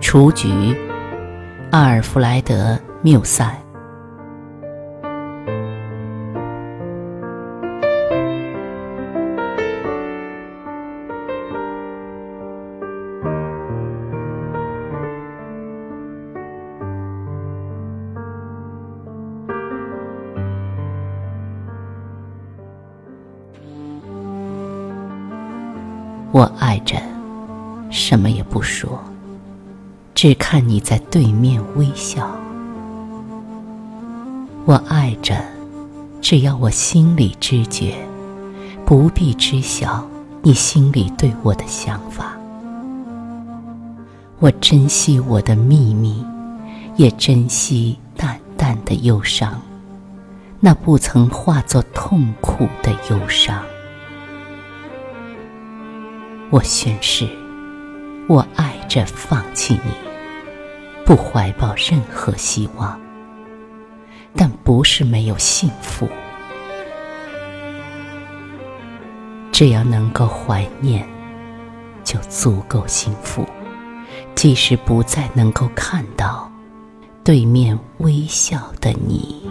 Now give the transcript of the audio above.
雏菊，阿尔弗莱德·缪塞。我爱着，什么也不说，只看你在对面微笑。我爱着，只要我心里知觉，不必知晓你心里对我的想法。我珍惜我的秘密，也珍惜淡淡的忧伤，那不曾化作痛苦的忧伤。我宣誓，我爱着放弃你，不怀抱任何希望，但不是没有幸福。只要能够怀念，就足够幸福。即使不再能够看到对面微笑的你。